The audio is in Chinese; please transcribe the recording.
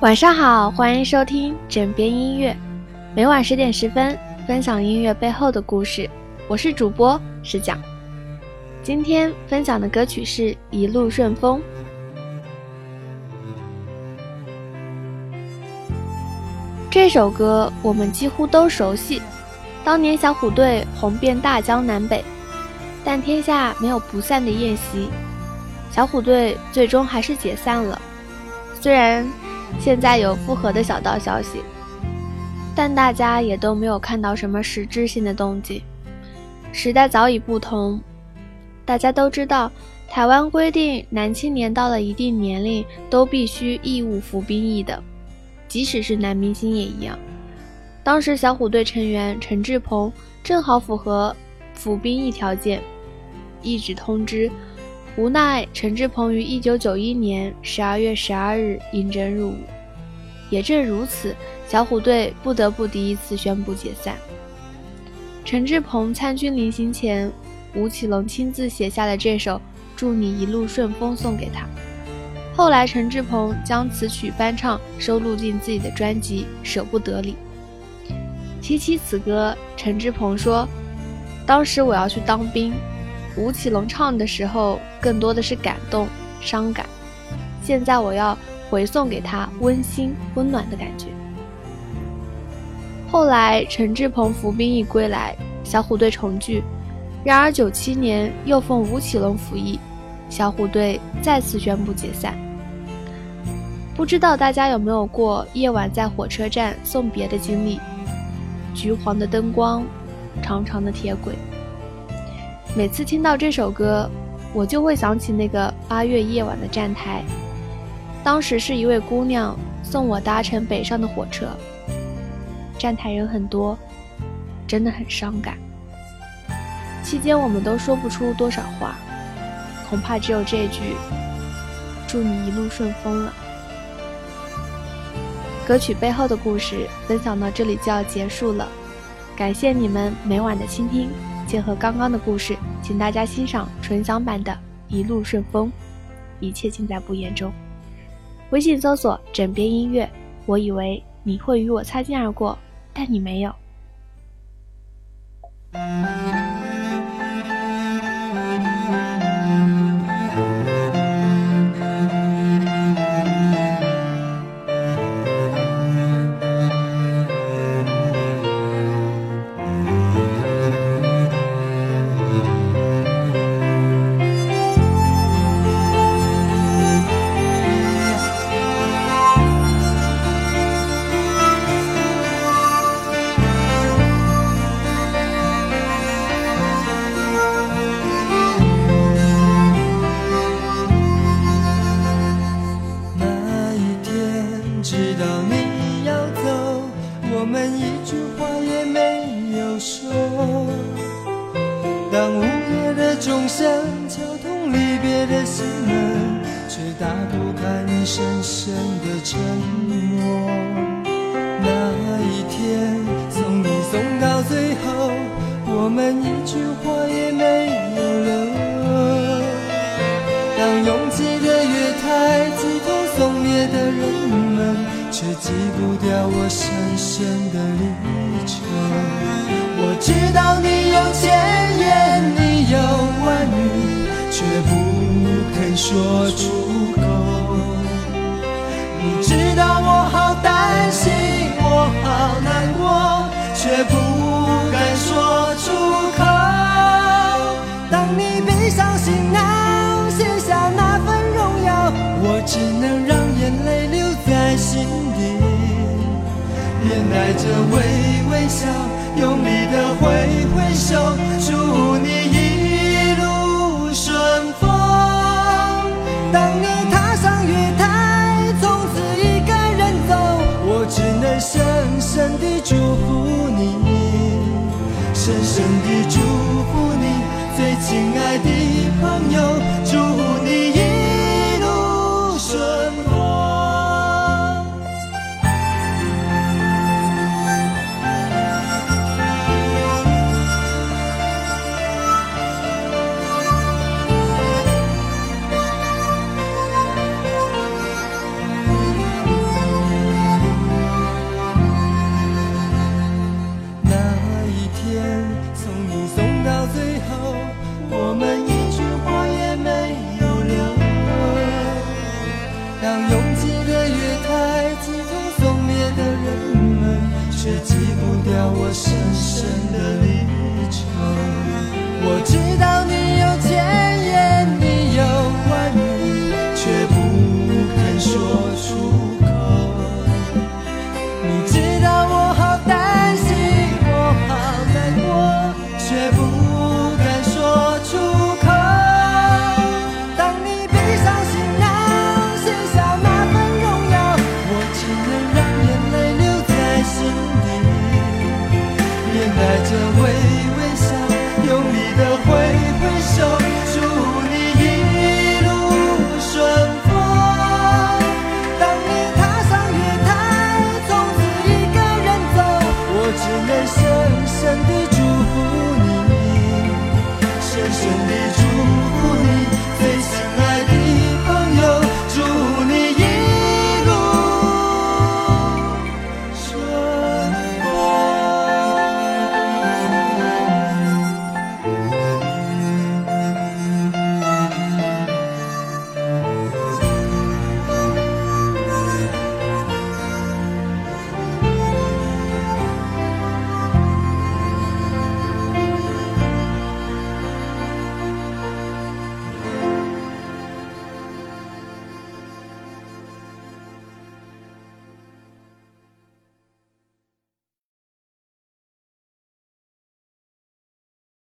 晚上好，欢迎收听枕边音乐，每晚十点十分分享音乐背后的故事。我是主播石讲，今天分享的歌曲是《一路顺风》。这首歌我们几乎都熟悉，当年小虎队红遍大江南北，但天下没有不散的宴席，小虎队最终还是解散了。虽然现在有复合的小道消息，但大家也都没有看到什么实质性的动静。时代早已不同，大家都知道，台湾规定男青年到了一定年龄都必须义务服兵役的，即使是男明星也一样。当时小虎队成员陈志朋正好符合服兵役条件，一纸通知，无奈陈志朋于一九九一年十二月十二日应征入伍。也正如此，小虎队不得不第一次宣布解散。陈志朋参军临行前，吴奇隆亲自写下了这首《祝你一路顺风》送给他。后来，陈志朋将此曲翻唱，收录进自己的专辑《舍不得》里。提起此歌，陈志朋说：“当时我要去当兵，吴奇隆唱的时候更多的是感动、伤感。现在我要回送给他温馨、温暖的感觉。”后来，陈志朋服兵役归来，小虎队重聚。然而，九七年又奉吴奇隆服役，小虎队再次宣布解散。不知道大家有没有过夜晚在火车站送别的经历？橘黄的灯光，长长的铁轨。每次听到这首歌，我就会想起那个八月夜晚的站台。当时是一位姑娘送我搭乘北上的火车。站台人很多，真的很伤感。期间我们都说不出多少话，恐怕只有这句“祝你一路顺风”了。歌曲背后的故事分享到这里就要结束了，感谢你们每晚的倾听。结合刚刚的故事，请大家欣赏纯享版的《一路顺风》，一切尽在不言中。微信搜索“枕边音乐”，我以为你会与我擦肩而过。但你没有。钟声敲痛离别的心门，却打不开你深深的沉默。那一天送你送到最后，我们一句话也没有留。当拥挤的月台挤痛送别的人们，却挤不掉我深深的离愁。说出口，你知道我好担心，我好难过，却不敢说出口。当你背上行囊，卸下那份荣耀，我只能让眼泪留在心底，面带着微微笑，用力的挥挥手，祝你一我们一句话也没有留当拥挤的月台挤痛送别的人们却挤不掉我深深的带着微